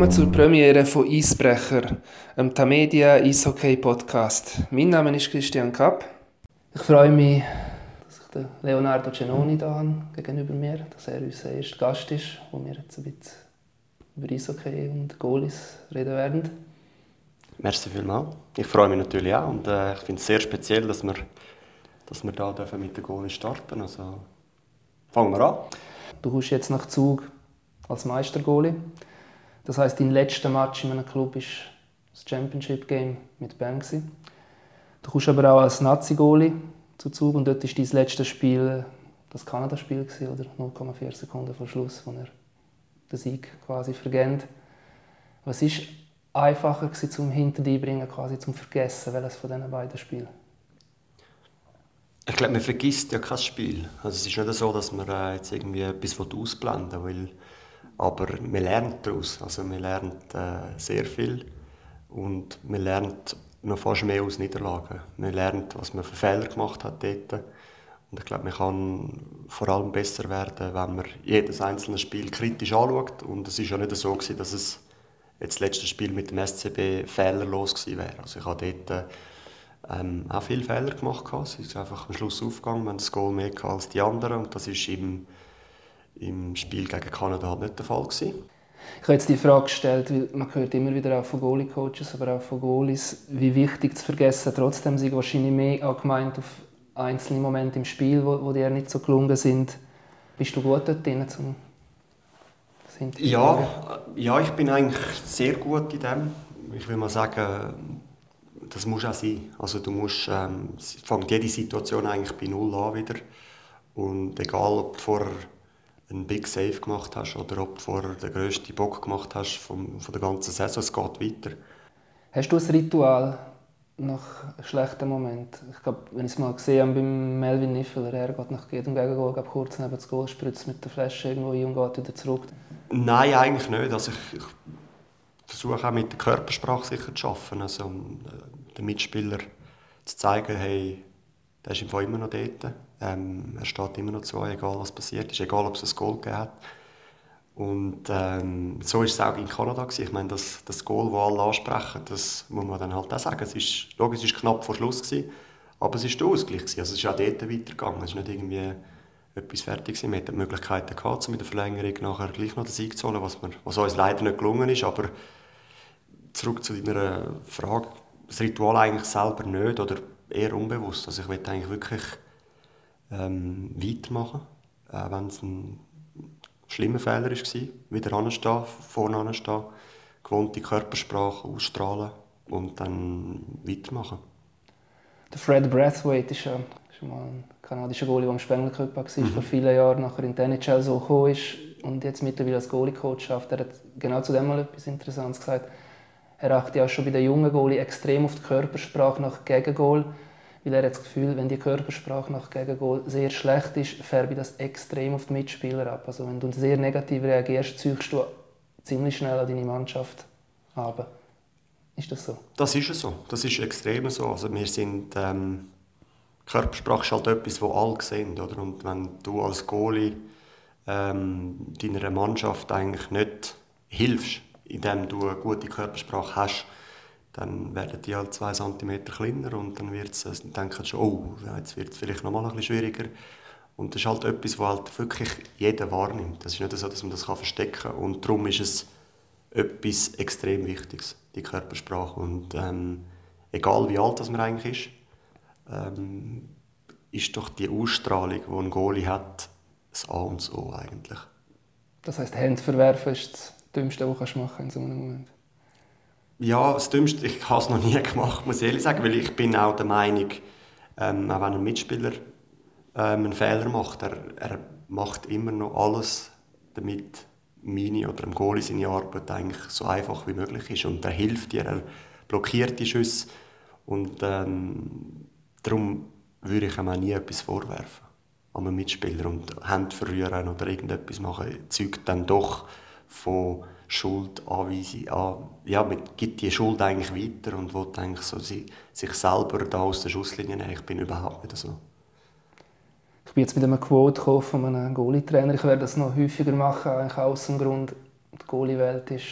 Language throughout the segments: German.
Willkommen zur Premiere von Eisbrecher, einem Tamedia Eishockey Podcast. Mein Name ist Christian Kapp. Ich freue mich, dass ich den Leonardo Cenoni da habe, gegenüber mir, dass er unser erster Gast ist, wo wir jetzt ein bisschen über Eishockey und Goalies reden werden. Merci vielmals. Ich freue mich natürlich auch und äh, ich finde es sehr speziell, dass wir, dass wir da mit den Goalies starten. Also fangen wir an. Du kommst jetzt nach Zug als Meistergoalie. Das heißt, dein letzter Match in einem Club war das Championship Game mit Bern. Du kommst aber auch als Nazi-Goalie zu Zug und dort war dein letztes Spiel das Kanada-Spiel oder 0,4 Sekunden vor Schluss, wo er den Sieg quasi vergönnt. Was ist einfacher gewesen, zum hinter bringen, quasi zum Vergessen, welches von diesen beiden Spielen? Ich glaube, man vergisst ja kein Spiel. Also es ist nicht so, dass man äh, jetzt irgendwie etwas ausblenden will. Aber man lernt daraus. Also man lernt äh, sehr viel und man lernt noch fast mehr aus Niederlagen. Man lernt, was man für Fehler gemacht hat dort. Und ich glaube, man kann vor allem besser werden, wenn man jedes einzelne Spiel kritisch anschaut. Und es ist ja nicht so gewesen, dass es jetzt das letzte Spiel mit dem SCB fehlerlos gewesen wäre. Also ich habe dort ähm, auch viele Fehler gemacht. Es ist einfach am Schluss aufgegangen, man das Goal mehr als die anderen. Und das ist im im Spiel gegen Kanada halt nicht der Fall gewesen. Ich habe jetzt die Frage gestellt, weil man hört immer wieder auch von Goalie-Coaches, aber auch von Goalies, wie wichtig zu vergessen. Trotzdem sind wahrscheinlich mehr auch gemeint auf einzelne Momente im Spiel, wo, wo dir nicht so gelungen sind. Bist du gut dort drin, zum ja, ja, ich bin eigentlich sehr gut in dem. Ich will mal sagen, das muss auch sein. Also du musst ähm, fängt jede Situation eigentlich bei Null an wieder. Und egal, ob du vorher einen Big Save gemacht hast oder ob du vorher den grössten Bock gemacht hast von, von der ganzen Saison. Es geht weiter. Hast du ein Ritual nach schlechten Momenten? Ich glaube, wenn ich es mal gesehen habe beim Melvin Niffeler, er geht nach jedem Gegengol kurz neben das Goal, spritzt mit der Flasche irgendwo ein und geht wieder zurück. Nein, eigentlich nicht. Also ich, ich versuche auch mit der Körpersprache sicher zu arbeiten, also um äh, den Mitspieler zu zeigen, hey, der ist im Fall immer noch dort. Ähm, er steht immer noch zwei, egal was passiert ist, egal ob es ein Goal gegeben hat. Und ähm, so war es auch in Kanada. Gewesen. Ich meine, das, das Goal, das alle ansprechen, das muss man dann halt auch sagen. Es ist, logisch, es war knapp vor Schluss, gewesen, aber es war der Ausgleich. Gewesen. Also es ist auch dort weitergegangen. Es ist nicht irgendwie etwas fertig gewesen. Wir hatten die Möglichkeiten gehabt, mit der Verlängerung nachher gleich noch den Sieg zu holen, was, wir, was uns leider nicht gelungen ist. Aber zurück zu deiner Frage, das Ritual eigentlich selber nicht oder eher unbewusst. Also ich will eigentlich wirklich ähm, weitermachen, äh, wenn es ein schlimmer Fehler war. Wieder anstehen, vorne anstehen, gewohnte Körpersprache ausstrahlen und dann weitermachen. Der Fred Brathwaite ist ja ist mal ein kanadischer Goalie, der im Spengler Cup war, mhm. vor vielen Jahren nachher in die NHL so gekommen ist und jetzt mittlerweile als Goalie-Coach schafft. Er hat genau zu dem mal etwas Interessantes gesagt. Er achtet ja schon bei den jungen Goalie extrem auf die Körpersprache nach Gegengol weil er hat das Gefühl, wenn die Körpersprache nach Gegengol sehr schlecht ist, färbe das extrem auf die Mitspieler ab. Also wenn du sehr negativ reagierst, ziehst du ziemlich schnell an deine Mannschaft ab. Ist das so? Das ist so. Das ist extrem so. Also wir sind ähm, Körpersprache ist halt etwas, wo alle sehen, oder? Und wenn du als Goalie ähm, deiner Mannschaft eigentlich nicht hilfst, indem du eine gute Körpersprache hast, dann werden die halt zwei Zentimeter kleiner und dann wird es, also denken schon, oh, jetzt wird es vielleicht noch mal ein bisschen schwieriger. Und das ist halt etwas, was halt wirklich jeder wahrnimmt. Das ist nicht so, dass man das verstecken kann. Und darum ist es etwas extrem Wichtiges, die Körpersprache. Und ähm, egal wie alt man eigentlich ist, ähm, ist doch die Ausstrahlung, die ein Goalie hat, das A und O eigentlich. Das heisst, Hände verwerfen ist das Dümmste, was du in so einem Moment ja, das Dümmste, ich habe es noch nie gemacht, muss ich ehrlich sagen, weil ich bin auch der Meinung, ähm, auch wenn ein Mitspieler ähm, einen Fehler macht, er, er macht immer noch alles, damit meine oder dem Goalie seine Arbeit eigentlich so einfach wie möglich ist und er hilft dir, er blockiert die Schüsse und ähm, darum würde ich ihm auch nie etwas vorwerfen an einem Mitspieler und Hände verrühren oder irgendetwas machen, zeugt dann doch von Schuld anweisen, an, ja, man gibt die Schuld eigentlich weiter und will eigentlich so sie, sich selber da aus der Schusslinie nehmen. Ich bin überhaupt nicht so. Ich bin jetzt mit einem Quote von einem Goalie-Trainer. Ich werde das noch häufiger machen, eigentlich aus dem Grund, die Goalie-Welt ist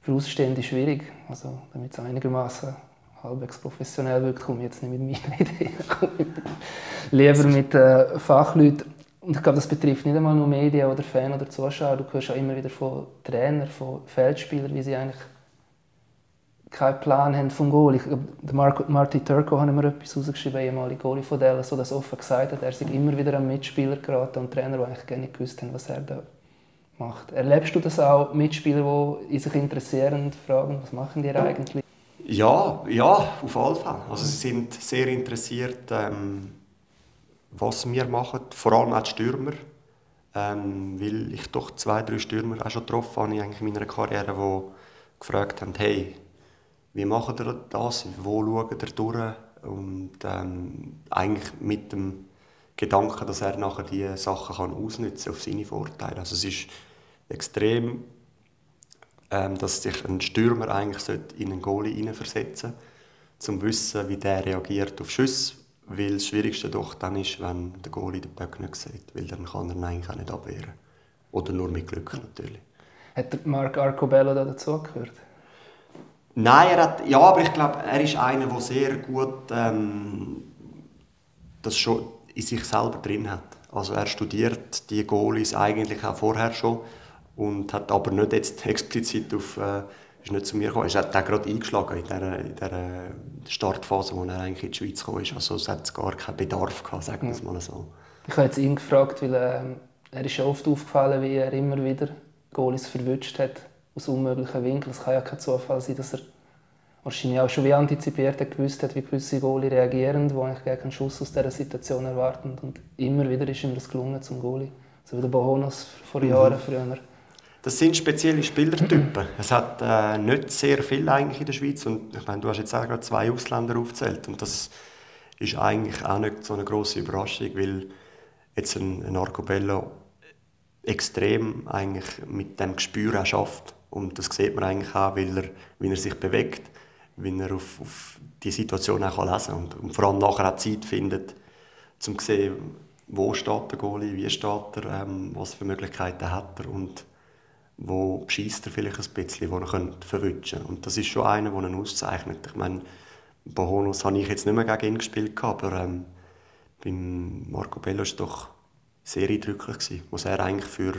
für Außenstehende schwierig. Also, damit es einigermaßen halbwegs professionell wirkt, komme ich jetzt nicht mit meinen Ideen, lieber mit äh, Fachleuten. Und ich glaube, das betrifft nicht einmal nur Medien oder Fans oder Zuschauer. Du hörst auch immer wieder von Trainern, von Feldspielern, wie sie eigentlich keinen Plan haben vom Goal. Ich, der Marco, Marty Turco hat mir etwas rausgeschrieben, ehemaliger Goalie von Dallas, so das offen gesagt hat. Er sich immer wieder an Mitspieler geraten und Trainer, die eigentlich gar nicht gewusst haben, was er da macht. Erlebst du das auch, Mitspieler, die sich interessieren und fragen, was machen die eigentlich? Ja, ja, auf alle Fälle. Also sie sind sehr interessiert, ähm, was wir machen, vor allem auch die Stürmer. Ähm, weil ich doch zwei, drei Stürmer auch schon getroffen habe in meiner Karriere, die gefragt haben, hey, wie macht ihr das, wo schaut ihr durch? Und ähm, eigentlich mit dem Gedanken, dass er nachher diese Sachen kann ausnutzen auf seine Vorteile. Also es ist extrem, ähm, dass sich ein Stürmer eigentlich in einen Goalie hineinversetzen sollte, um zu wissen, wie der reagiert auf Schüsse. Weil das Schwierigste doch dann ist, wenn der Goalie den Böck nicht sieht, weil dann kann er ihn eigentlich auch nicht abwehren. Oder nur mit Glück natürlich. Hat Marc Arcobello da dazugehört? Nein, er hat, ja, aber ich glaube, er ist einer, der sehr gut ähm, das schon in sich selber drin hat. Also er studiert die Goalies eigentlich auch vorher schon und hat aber nicht jetzt explizit auf äh, ist nicht zu mir gekommen. Er hat auch gerade eingeschlagen in dieser, in dieser Startphase, wo er eigentlich in die Schweiz gekommen ist. Also es hat gar keinen Bedarf gehabt, sagen wir es mal so. Ich habe jetzt ihn gefragt, weil äh, er ist oft aufgefallen, wie er immer wieder Goalies verwünscht hat aus unmöglichen Winkeln. Es kann ja kein Zufall sein, dass er wahrscheinlich auch schon wie antizipiert hat, gewusst hat, wie gewisse Goalie reagieren, die eigentlich einen Schuss aus dieser Situation erwarten. Und immer wieder ist ihm das gelungen zum Goalie. So wie der Bohonos vor mhm. Jahren früher. Das sind spezielle Spielertypen. Es hat äh, nicht sehr viel eigentlich in der Schweiz. Und ich meine, du hast jetzt auch gerade zwei Ausländer aufgezählt. Und das ist eigentlich auch nicht so eine große Überraschung, weil jetzt ein, ein Arcobello extrem eigentlich mit dem Gespür auch schafft. Und das sieht man eigentlich auch, weil er, wie er sich bewegt, wie er auf, auf die Situation auch lesen kann. Und, und vor allem nachher auch Zeit findet, um zu sehen, wo steht der Goalie, wie steht er, ähm, was für Möglichkeiten hat er. Und wo schießt er vielleicht ein bisschen, wo er verwutschen könnte. Und das ist schon einer, der ihn auszeichnet. Ich meine, Bohonos habe ich jetzt nicht mehr gegen ihn gespielt, aber ähm, beim Marco Bello war es doch sehr eindrücklich, gewesen, was er eigentlich für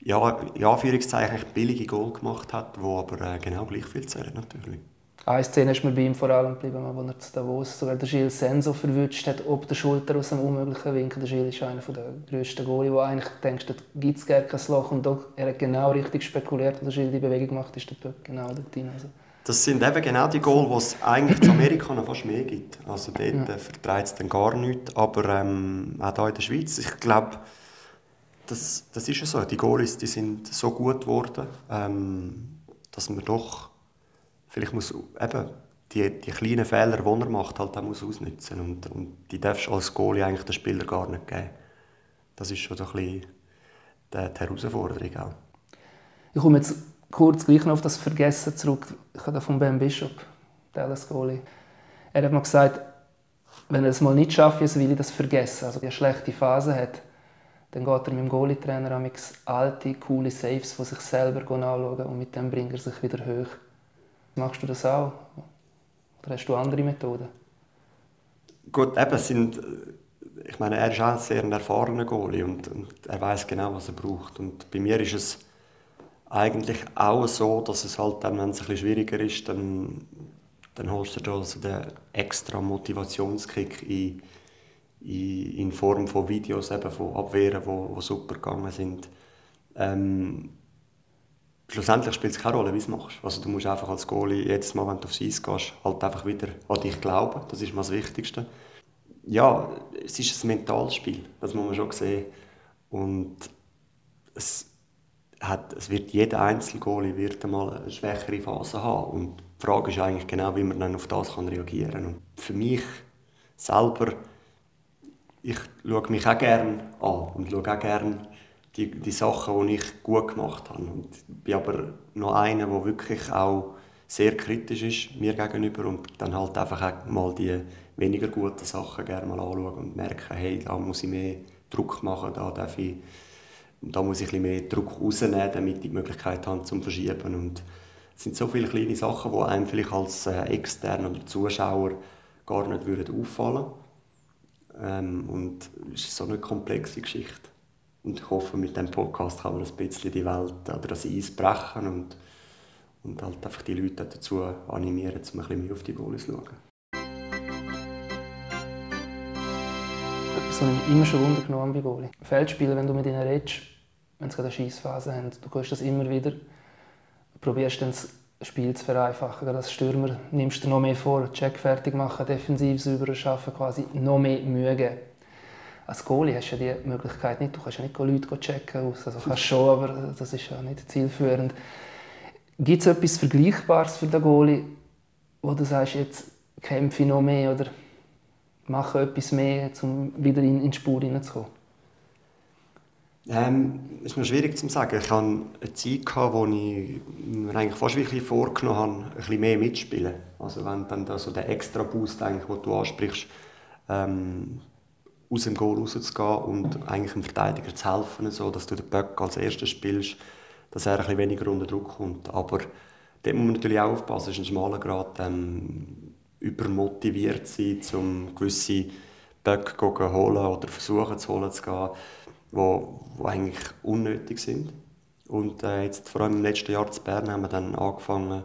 ja, in Anführungszeichen billige Goal gemacht hat, wo aber äh, genau gleich viel zählen natürlich. Eine Szene ist mir bei ihm vor allem geblieben, wo er zu Davos sogar den Gilles Senso verwünscht hat, ob der Schulter aus einem unmöglichen Winkel. Der Gilles ist einer der grössten Goalie, wo eigentlich denkst, da gibt es gar kein Loch. Und doch, er hat genau richtig spekuliert, wo der Gilles die Bewegung macht, ist der Puck genau dort drin. Also. Das sind eben genau die Goal, die es eigentlich in Amerika noch fast mehr gibt. Also dort ja. Äh, vertreibt es dann gar nichts. Aber ähm, auch hier in der Schweiz, ich glaube, das, das ist ja so. Die Goalies die sind so gut geworden, ähm, dass man doch vielleicht muss eben die, die kleinen Fehler, die er macht, halt auch muss ausnutzen und, und die darfst du als Goalie eigentlich den Spieler gar nicht geben. Das ist schon so ein bisschen die, die Herausforderung auch. Ich komme jetzt kurz gleich noch auf das Vergessen zurück. Ich habe von Ben Bishop, Dallas Goalie. Er hat mir gesagt, wenn er es mal nicht schafft, will ich das vergessen. Also, wenn er eine schlechte Phase hat, dann geht er mit dem Goalie-Trainer alte, coole Saves von sich selber anschauen und mit dem bringt er sich wieder hoch. Machst du das auch? Oder hast du andere Methoden? Gut, eben sind, ich meine, er ist auch ein sehr erfahrener Goalie und, und er weiß genau, was er braucht. Und bei mir ist es eigentlich auch so, dass es halt dann, wenn es ein bisschen schwieriger ist, dann, dann holst du da also den extra Motivationskick in, in, in Form von Videos, eben von Abwehren, die super gegangen sind. Ähm, schlussendlich spielt es keine Rolle, wie du es machst. Also du musst einfach als Goalie jedes Mal, wenn du aufs Eis gehst, halt einfach wieder an dich glauben. Das ist mal das Wichtigste. Ja, es ist ein Mentalspiel, das muss man schon sehen. Und es, hat, es wird jeder einzelne Goalie wird einmal eine schwächere Phase haben. Und die Frage ist eigentlich genau, wie man dann auf das kann reagieren kann. Für mich selber, ich schaue mich auch gerne an und schaue auch gerne die, die Sachen, die ich gut gemacht habe. Und ich bin aber noch einer, der wirklich auch sehr kritisch ist mir gegenüber und dann halt einfach auch mal die weniger guten Sachen gerne mal anschauen und merken, hey, da muss ich mehr Druck machen, da darf ich, da muss ich ein bisschen mehr Druck rausnehmen, damit ich die Möglichkeit habe zum Verschieben und Es sind so viele kleine Sachen, die einem vielleicht als äh, Extern oder Zuschauer gar nicht würden auffallen ähm, Und es ist so eine komplexe Geschichte. Und ich hoffe, mit diesem Podcast kann man ein bisschen die Welt oder das Eis brechen und, und halt einfach die Leute dazu animieren, um ein bisschen mehr auf die Goalies zu schauen. Etwas, was mich immer schon Wunder genommen bei Goalie. Feldspieler, wenn du mit ihnen redest, wenn sie gerade eine Scheissphase haben, du hörst das immer wieder, probierst dann das Spiel zu vereinfachen. Gerade als Stürmer nimmst du noch mehr vor, Check fertig machen, defensiv sauber schaffen, quasi noch mehr Mühe geben als Goalie hast du ja die Möglichkeit nicht. Du kannst ja nicht Leute checken. Also kannst schon, aber das ist ja nicht zielführend. Gibt es etwas Vergleichbares für den Goalie, wo du sagst, jetzt kämpfe ich noch mehr oder mache etwas mehr, um wieder in, in die Spur hineinzukommen? Ähm, ist mir schwierig zu sagen. Ich hatte eine Zeit, wo ich mir eigentlich fast wirklich vorgenommen habe, ein bisschen mehr mitspielen. Also wenn dann da so der extra Boost, eigentlich, den du ansprichst, ähm, aus dem Goal rauszugehen und eigentlich dem Verteidiger zu helfen, so dass du den Böck als erstes spielst, dass er ein bisschen weniger unter Druck kommt. Aber dort muss man natürlich auch aufpassen, es ist ein schmaler Grad, ähm, übermotiviert sein, um gewisse Böcke zu holen oder versuchen zu holen zu gehen, wo, wo eigentlich unnötig sind. Und äh, jetzt, vor allem im letzten Jahr in Bern haben wir dann angefangen,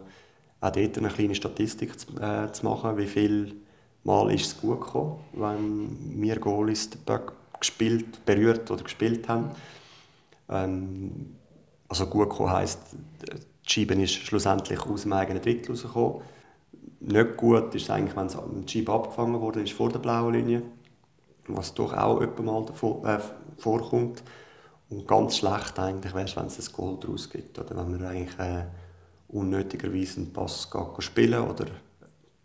auch dort eine kleine Statistik zu, äh, zu machen, wie viel Mal ist es gut gekommen, wenn wir Goalies den gespielt, berührt oder gespielt haben. Ähm, also gut gekommen heisst, die Scheibe ist schlussendlich aus dem eigenen Drittel rausgekommen. Nicht gut ist es eigentlich, wenn die Scheibe abgefangen wurde, ist vor der blauen Linie, was doch auch mal davor, äh, vorkommt. Und ganz schlecht eigentlich wäre es, wenn es ein Goal daraus gibt, oder wenn man eigentlich äh, unnötigerweise einen Pass spielen oder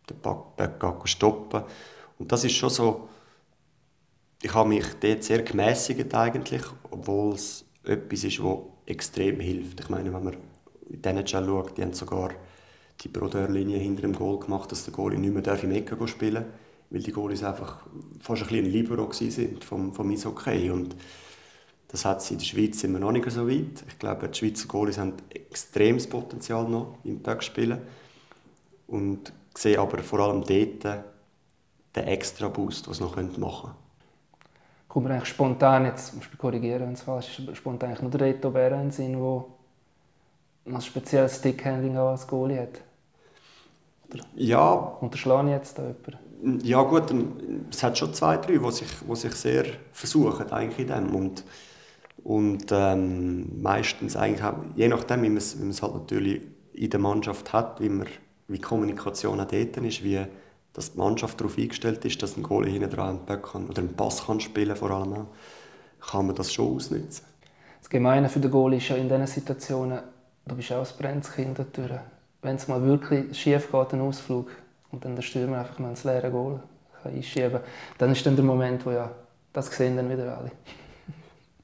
den Backpack stoppen. Und das ist schon so, ich habe mich dort sehr gemäßigt eigentlich, obwohl es etwas ist, was extrem hilft. Ich meine, wenn man in den schaut, die haben sogar die Brodeur-Linie hinter dem Goal gemacht, dass der Goalie nicht mehr im Ecken spielen darf, weil die Goalies einfach fast ein bisschen ein Libero sind vom, vom Eishockey. Und das hat sie in der Schweiz immer noch nicht so weit. Ich glaube, die Schweizer Goalies haben extremes Potenzial noch im Böckspielen. Und sehe aber vor allem dort den extra Boost, was noch machen können. Kommt man eigentlich spontan, jetzt musst du korrigieren, wenn es falsch ist, spontan eigentlich nur der Reto Berra in Sinn, der ein spezielles Stickhandling als Goalie hat? Oder ja. Unterschlagen jetzt da jemanden? Ja gut, es hat schon zwei, drei, die sich, die sich sehr versuchen eigentlich in dem. Und, und ähm, meistens eigentlich auch, je nachdem, wie man es halt natürlich in der Mannschaft hat, wie man wie die Kommunikation auch dort ist, wie dass die Mannschaft darauf eingestellt ist, dass ein Goalie hinten dran einen kann, oder einen Pass kann spielen vor allem auch, kann man das schon ausnutzen. Das Gemeine für den Goalie ist ja in diesen Situationen, du bist auch ein Brennskind Wenn es mal wirklich schief geht, ein Ausflug, und dann der Stürmer einfach mal ins leere Goal kann einschieben dann ist dann der Moment, wo ja, das sehen dann wieder alle.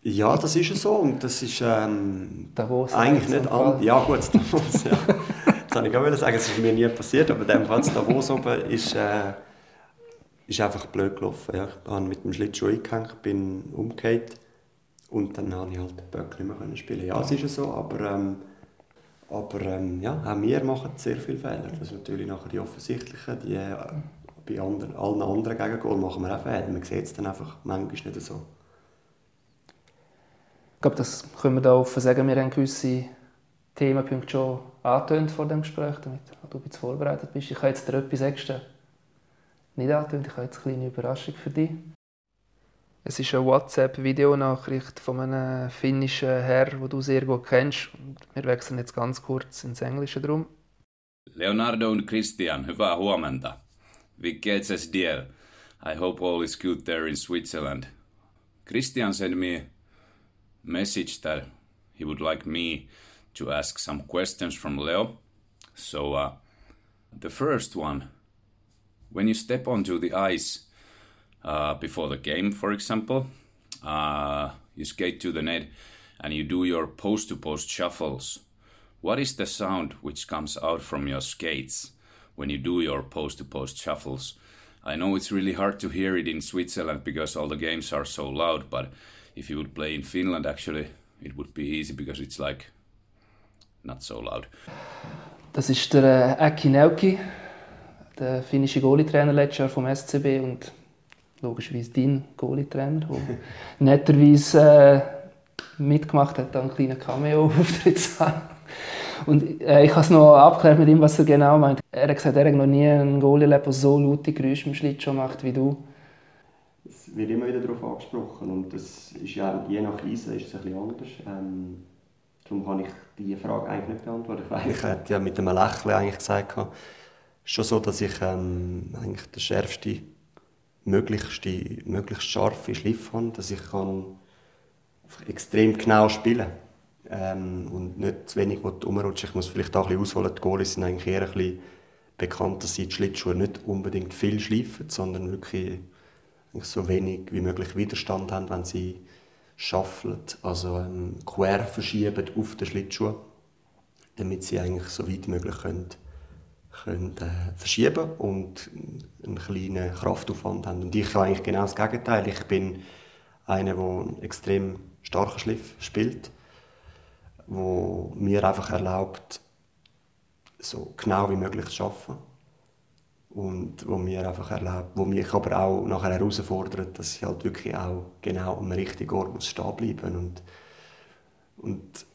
Ja, das ist so und das ist ähm, Davos eigentlich nicht an. Ja gut, Davos, ja. Das wollte ich auch sagen, es ist mir nie passiert, aber dem Fall Davos oben ist, äh, ist einfach blöd gelaufen. Ja. Ich habe mit dem Schlittschuh eingehängt, bin umgekehrt und dann konnte ich halt den Böck nicht mehr spielen. Ja, es ist so, aber, ähm, aber ähm, ja, auch wir machen sehr viele Fehler. Das sind natürlich nachher die offensichtlichen, die äh, bei anderen, allen anderen Gegengol machen wir auch Fehler. Man sieht es dann einfach manchmal nicht so. Ich glaube, das können wir da offen sagen. Wir haben gewisse Themenpunkte schon angetönt vor dem Gespräch, damit du jetzt vorbereitet bist. Ich habe jetzt dir etwas extra nicht angetönt. Ich habe jetzt eine kleine Überraschung für dich. Es ist eine WhatsApp-Videonachricht von einem finnischen Herr, den du sehr gut kennst. Wir wechseln jetzt ganz kurz ins Englische drum. Leonardo und Christian, hyvää huomenta. Wie geht's es dir? I hope all is good there in Switzerland. Christian sent me a message that he would like me to ask some questions from Leo. So, uh, the first one when you step onto the ice uh, before the game, for example, uh, you skate to the net and you do your post to post shuffles. What is the sound which comes out from your skates when you do your post to post shuffles? I know it's really hard to hear it in Switzerland because all the games are so loud, but if you would play in Finland, actually, it would be easy because it's like not so loud. Das ist der äh, Aki Nelki, der finnische Goalie-Trainer letztes Jahr vom SCB und logischerweise dein Goalie-Trainer, der netterweise äh, mitgemacht hat, einen kleinen Cameo-Auftritt Und äh, ich habe es noch abgeklärt mit ihm, was er genau meint. Er hat gesagt, er hat noch nie einen Goalie erlebt, der so laute Geräusche im Schlittschuh macht wie du. Es wird immer wieder darauf angesprochen und das ist ja, je nach Eisen ist es ein bisschen anders. Ähm, darum kann ich diese Frage eigentlich nicht beantworten. Ich hätte ja mit einem Lächeln eigentlich gesagt, schon so, dass ich ähm, eigentlich den schärfste, möglichste, möglichst scharfe Schliff habe, dass ich kann extrem genau spielen ähm, und nicht zu wenig umrutschen. Ich muss vielleicht auch ein bisschen ausholen. Die Goalies sind eigentlich eher ein bisschen bekannt, dass sie die Schlittschuhe nicht unbedingt viel schleifen, sondern wirklich so wenig wie möglich Widerstand haben, wenn sie schaffeln, also ähm, quer verschieben auf den Schlittschuh, damit sie eigentlich so weit möglich können, können äh, verschieben und einen kleinen Kraftaufwand haben. Und ich habe eigentlich genau das Gegenteil. Ich bin einer, der einen extrem starken Schliff spielt, wo mir einfach erlaubt, so genau wie möglich zu arbeiten und wo mir einfach erlaubt, wo mich aber auch nachher herausfordert, dass ich halt wirklich auch genau am richtigen Ort muss stehen bleiben und, und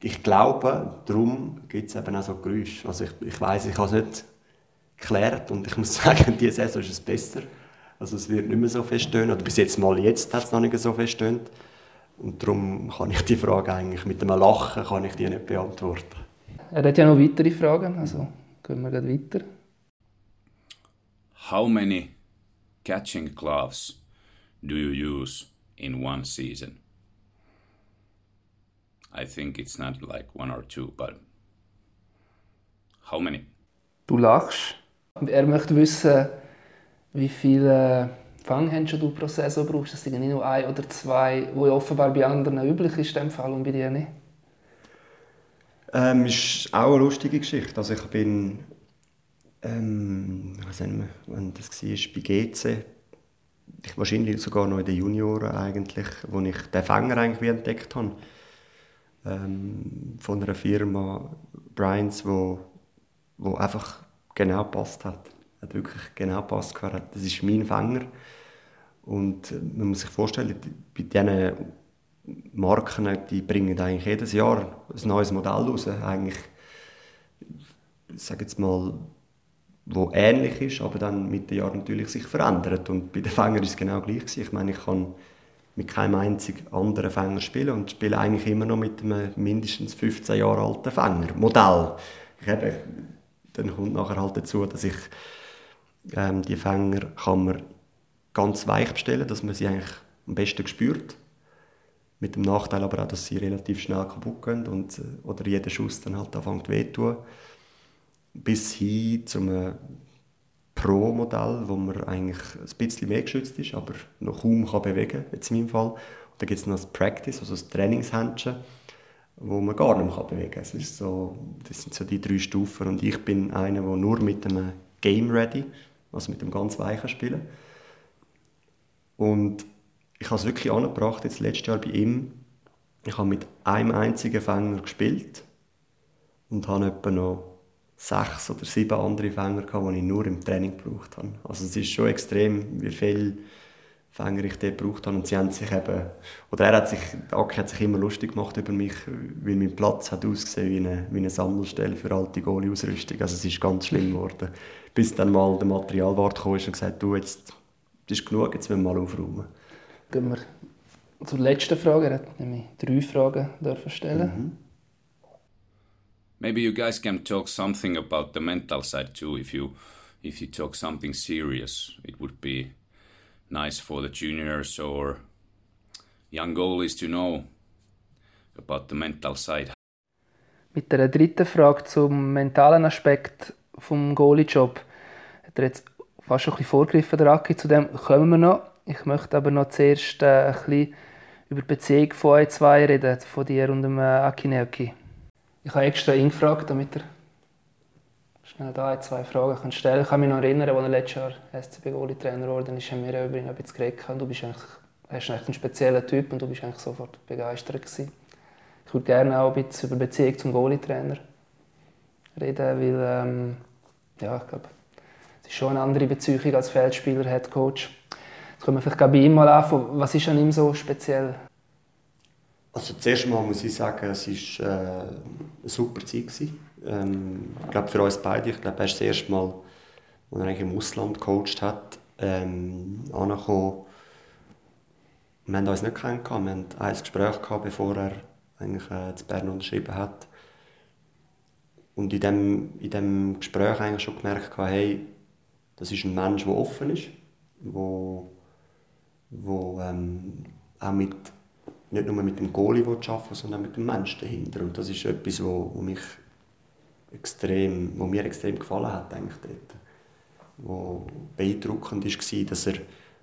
ich glaube, darum gibt es eben auch so Geräusche. Also ich, ich weiß, ich habe es nicht geklärt und ich muss sagen, diese Saison ist es besser. Also es wird nicht mehr so feststehen, oder bis jetzt mal jetzt hat es noch nicht so feststehen. Und darum kann ich die Frage eigentlich mit einem Lachen kann ich die nicht beantworten. Er hat ja noch weitere Fragen, also gehen wir gleich weiter. How many catching gloves do you use in one season? I think it's not like one or two, but how many? Du lachst. Er möchte wissen, wie viele Fanghändchen du pro Saison brauchst. Das sind nicht nur ein oder zwei, wo offenbar bei anderen üblich ist in Fall und bei dir nicht. Ähm, ist auch eine lustige Geschichte. Also ich bin ähm, was wir, wenn das war, bei GC, ich wahrscheinlich sogar noch in den Junioren eigentlich, wo ich den Fänger eigentlich entdeckt habe. Ähm, von einer Firma Bryans, wo, wo einfach genau passt hat. Hat wirklich genau passt. Das ist mein Fänger. Und man muss sich vorstellen, bei diesen Marken, die bringen eigentlich jedes Jahr ein neues Modell raus. Eigentlich, ich sage jetzt mal, wo ähnlich ist, aber dann mit den Jahren natürlich sich verändert. Und bei den Fängern ist es genau gleich. Gewesen. Ich meine, ich kann mit keinem einzigen anderen Fänger spielen und spiele eigentlich immer noch mit einem mindestens 15 Jahre alten Fänger. Modell. Ich habe, dann kommt nachher halt dazu, dass ich ähm, die Fänger kann man ganz weich bestellen, dass man sie eigentlich am besten spürt. Mit dem Nachteil aber auch, dass sie relativ schnell kaputt gehen und, äh, oder jeder Schuss dann halt anfängt weh tun bis hin zum Pro-Modell, wo man eigentlich ein bisschen mehr geschützt ist, aber noch kaum kann bewegen kann, in meinem Fall. Und dann gibt es noch das Practice, also das Trainingshändchen, wo man gar nicht mehr bewegen kann. Das, ist so, das sind so die drei Stufen und ich bin einer, der nur mit einem Game Ready, also mit dem ganz weichen spielen. Und ich habe es wirklich angebracht, jetzt letztes Jahr bei ihm, ich habe mit einem einzigen Fänger gespielt und habe etwa noch sechs oder sieben andere Fänger gehabt, die ich nur im Training gebraucht habe. Also es ist schon extrem, wie viele Fänger ich dort gebraucht habe. Und sie haben sich eben, oder er hat sich, Aki hat sich immer lustig gemacht über mich, weil mein Platz hat ausgesehen wie eine, wie eine Sammelstelle für alte Goalie-Ausrüstung. Also es ist ganz schlimm geworden. Bis dann mal der Materialwart kam und gesagt du, jetzt ist genug, jetzt müssen wir mal aufräumen. Gehen wir zur letzten Frage. Er hat nämlich drei Fragen dürfen stellen. Mhm. Maybe you guys can talk something about the mental side too if you if you talk something serious it would be nice for the juniors or young goalies to know about the mental side mit der dritten Frage zum mentalen Aspekt vom Goalie-Job hat er jetzt fast schon ein bisschen vorgegriffen, der Aki. Zu dem kommen wir noch. Ich möchte aber noch zuerst äh, ein bisschen über die Beziehung von euch zwei reden, von dir und dem äh, Aki. Ich habe extra ihn gefragt, damit er schnell da ein, zwei Fragen stellen kann. Ich kann mich noch erinnern, als er letztes Jahr SCB-Goalie-Trainer wurde, ist, haben wir über ihn ein bisschen geredet. Du bist eigentlich, ist eigentlich ein spezieller Typ und du bist eigentlich sofort begeistert gewesen. ich würde gerne auch ein bisschen über Beziehung zum Goalie-Trainer reden, weil ähm, ja, ich glaube, es ist schon eine andere Beziehung als Feldspieler, Head Coach. Jetzt können wir vielleicht bei ihm mal anfangen. Was ist an ihm so speziell? Also zuerst mal muss ich sagen, es war äh, eine super Zeit. Ähm, ich glaube für uns beide, ich glaube, er ist das erste Mal, als er eigentlich im Ausland gecoacht hat, ähm, angekommen. Wir haben uns nicht kennengelernt, wir hatten ein Gespräch, gehabt, bevor er eigentlich, äh, zu Bern unterschrieben hat. Und in dem, in dem Gespräch eigentlich schon gemerkt, hey, das ist ein Mensch, der offen ist, wo, wo ähm, auch mit, nicht nur mit dem Goalie arbeiten sondern mit dem Menschen dahinter. Und das ist etwas, wo, wo mich extrem, wo mir extrem gefallen hat eigentlich dort. Wo beeindruckend war, dass er,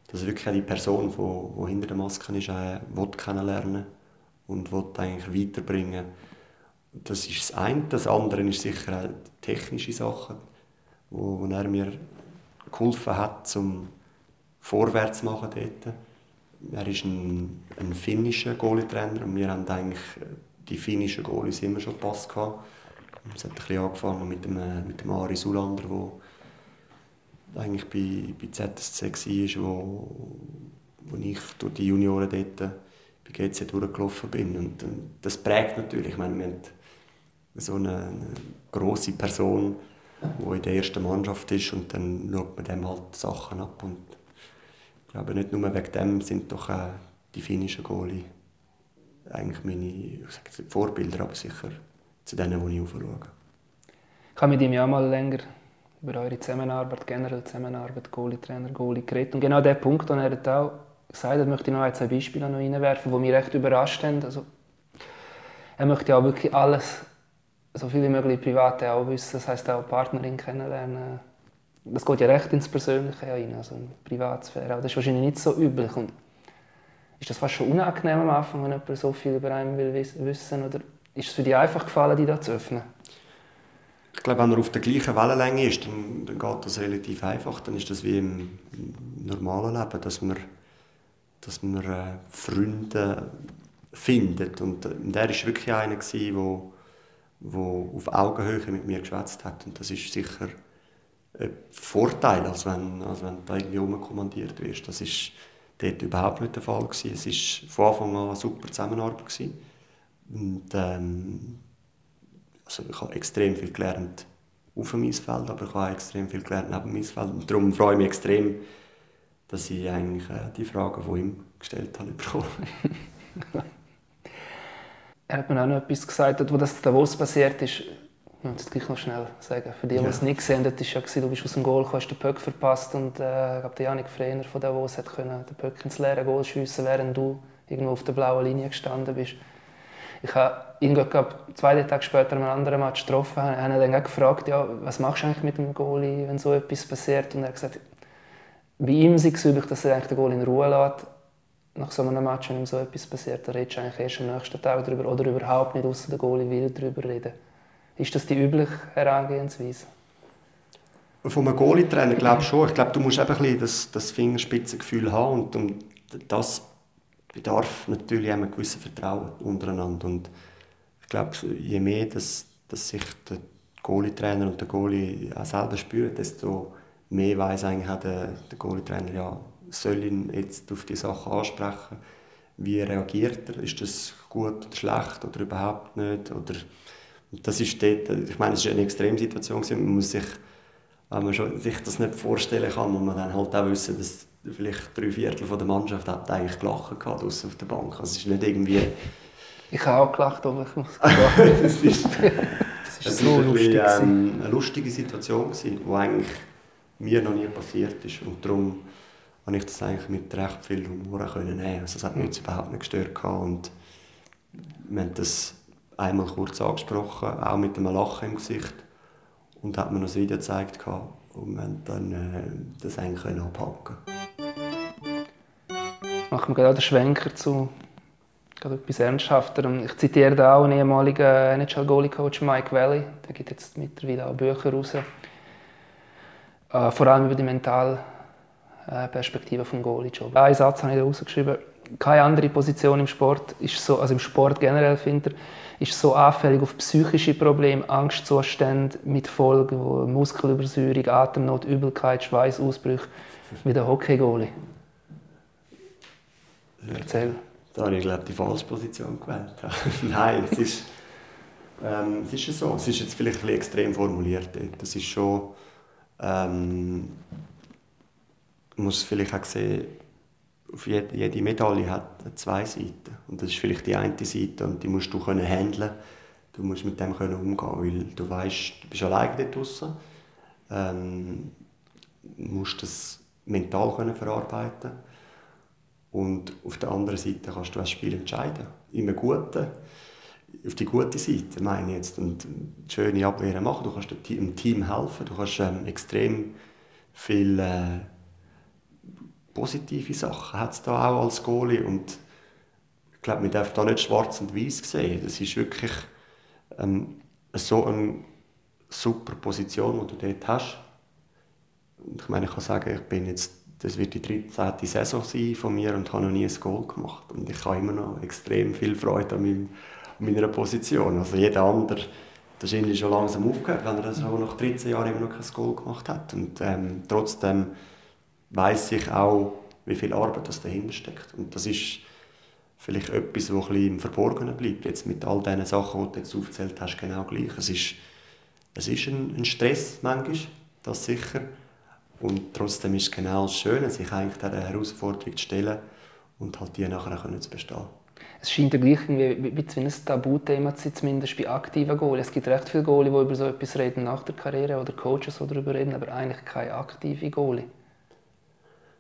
dass wirklich die Person, die, die hinter der Maske ist, äh, kennenlernen und will eigentlich weiterbringen Das ist das eine. Das andere ist sicher auch technische Sachen, wo, wo er mir geholfen hat, zum vorwärts zu machen dort. Er ist ein, ein finnischer Goalie-Trainer und wir haben eigentlich die finnischen Goalies immer schon gepasst. Es hat ein bisschen angefangen mit dem, mit dem Ari Sulander, der eigentlich bei, bei ZSC war, wo, wo ich durch die Junioren dort bei GC durchgelaufen bin. Und, und das prägt natürlich. Ich meine, wir haben so eine, eine grosse Person, die in der ersten Mannschaft ist und dann schaut man dem halt Sachen ab. Und glaube, nicht nur wegen dem sind doch äh, die finnischen Goalie eigentlich meine ich sage Vorbilder, aber sicher zu denen, die ich aufschaue. Ich habe mit ihm ja mal länger über eure Zusammenarbeit, generell Zusammenarbeit, Goalie-Trainer, Goalie geredet. Und genau der Punkt, den er auch gesagt hat, möchte ich noch ein, zwei Beispiele noch reinwerfen, die mich recht überrascht haben. Also, er möchte ja wirklich alles, so viel wie möglich Private auch wissen, das heisst auch Partnerin kennenlernen. Das geht ja recht ins Persönliche rein, also in die Privatsphäre. Das ist wahrscheinlich nicht so üblich. Und ist das fast schon unangenehm am Anfang, wenn jemand so viel über einen will wissen Oder ist es für dich einfach gefallen, die da zu öffnen? Ich glaube, wenn er auf der gleichen Wellenlänge ist, dann, dann geht das relativ einfach. Dann ist das wie im, normalen Leben, dass man dass man äh, Freunde findet. Und, äh, und er war wirklich einer, der wo auf Augenhöhe mit mir geschwätzt hat. Und das ist sicher Vorteil, als wenn, als wenn du irgendwie umkommandiert wirst. Das ist dort überhaupt nicht der Fall. Gewesen. Es war von Anfang an eine super Zusammenarbeit. Gewesen. Und, ähm, also ich habe extrem viel gelernt auf dem Eisfeld, aber ich habe extrem viel gelernt neben dem Eisfeld. Und darum freue ich mich extrem, dass ich eigentlich äh, die Fragen von ihm gestellt habe er hat mir auch noch etwas gesagt, wo das Davos passiert ist. Ich muss es gleich noch schnell sagen. Für die, die ja. es nicht gesehen haben, war ja, du bist aus dem Goal, hast den Puck verpasst und äh, ich glaube, der Janik Frener von Davos hat können den Puck ins leere Goal schiessen, während du irgendwo auf der blauen Linie gestanden bist. Ich habe ihn glaub, zwei Tage später einen anderen Match getroffen und habe ihn dann gefragt, ja, was machst du eigentlich mit dem Goalie, wenn so etwas passiert? Und er hat gesagt, bei ihm war es üblich, dass er den Goal in Ruhe lässt. Nach so einem Match, wenn ihm so etwas passiert, da redest du eigentlich erst am nächsten Tag darüber oder überhaupt nicht, außer der Goalie will darüber reden. Ist das die übliche Herangehensweise? Einem Goalie-Trainer glaube ich schon. Ich glaube, du musst einfach ein das, das Fingerspitzengefühl haben und, und das bedarf natürlich einem gewissen Vertrauen untereinander. Und ich glaube, je mehr dass, dass sich der Goalie-Trainer und der Goalie auch selber spüren, desto mehr weiß eigentlich auch der, der Goalie-Trainer, ja, soll ihn jetzt auf die Sachen ansprechen. Wie reagiert er? Ist das gut oder schlecht oder überhaupt nicht? Oder, das ist dort, ich meine, es war eine Extremsituation, man muss sich, wenn man schon, sich das nicht vorstellen kann, muss man dann halt auch wissen, dass vielleicht drei Viertel von der Mannschaft hat eigentlich gelacht gehabt, auf der Bank. Also es ist nicht irgendwie... Ich habe auch gelacht, aber ich muss das ist, das ist so lustig. Ähm, eine lustige Situation, die eigentlich mir noch nie passiert ist. Und darum konnte ich das eigentlich mit recht viel Humor nehmen. Also es hat mich überhaupt nicht gestört. Und wir haben das einmal kurz angesprochen, auch mit einem Lachen im Gesicht. Und hat mir noch ein Video gezeigt. Und wir haben dann äh, das eigentlich abhaken Machen wir gerade den Schwenker zu gerade etwas Ernsthafterem. Ich zitiere da auch einen ehemaligen NHL-Goalie-Coach Mike Valley. Der gibt jetzt mittlerweile auch Bücher raus äh, vor allem über die mentale äh, Perspektive vom Goalie-Job. Einen Satz habe ich da rausgeschrieben. keine andere Position im Sport ist so, also im Sport generell finde ich, ist so anfällig auf psychische Probleme, Angstzustände mit Folgen, wie Muskelübersäuerung, Atemnot, Übelkeit, Schweißausbrüche, wie der Hockey-Goalie. Erzähl. Da habe ich, glaube die falsche Position gewählt. Nein, es ist, ähm, es ist so. Es ist jetzt vielleicht ein extrem formuliert. Das ist schon... Ähm, man muss vielleicht auch sehen, jede, jede Medaille hat zwei Seiten. Und das ist vielleicht die eine Seite und die musst du können handeln. Du musst mit dem können umgehen, weil du weißt, du bist alleine dort draussen. Ähm, musst das mental können verarbeiten und auf der anderen Seite kannst du das Spiel entscheiden. Immer Gute, auf die gute Seite meine ich jetzt und schöne Abwehren machen. Du kannst dem Team helfen, du kannst ähm, extrem viel äh, positive Sachen hat es da auch als Goalie und ich glaube, man darf da nicht schwarz und weiß sehen. Das ist wirklich ähm, so eine super Position, die du dort hast. Und ich meine, ich kann sagen, ich bin jetzt, das wird die 13. Saison sein von mir und habe noch nie ein Goal gemacht. Und ich habe immer noch extrem viel Freude an, meinem, an meiner Position. Also jeder andere wahrscheinlich schon langsam aufgehört, wenn er das auch nach 13 Jahren immer noch kein Goal gemacht hat. Und ähm, trotzdem weiß ich auch, wie viel Arbeit das dahinter steckt. Und das ist vielleicht etwas, was ein im Verborgenen bleibt. Jetzt mit all diesen Sachen, die du jetzt aufgezählt hast, genau gleich. Es ist, es ist ein, ein Stress manchmal, das sicher. Und trotzdem ist es genau das Schöne, sich eigentlich dieser Herausforderung zu stellen und halt die nachher können zu bestehen. Es scheint ja gleich wie, wie, wie ein Tabuthema zu sein, zumindest bei aktiven Goalies. Es gibt recht viele Goalies, die über so etwas reden nach der Karriere oder Coaches, die darüber reden, aber eigentlich keine aktive Goalie.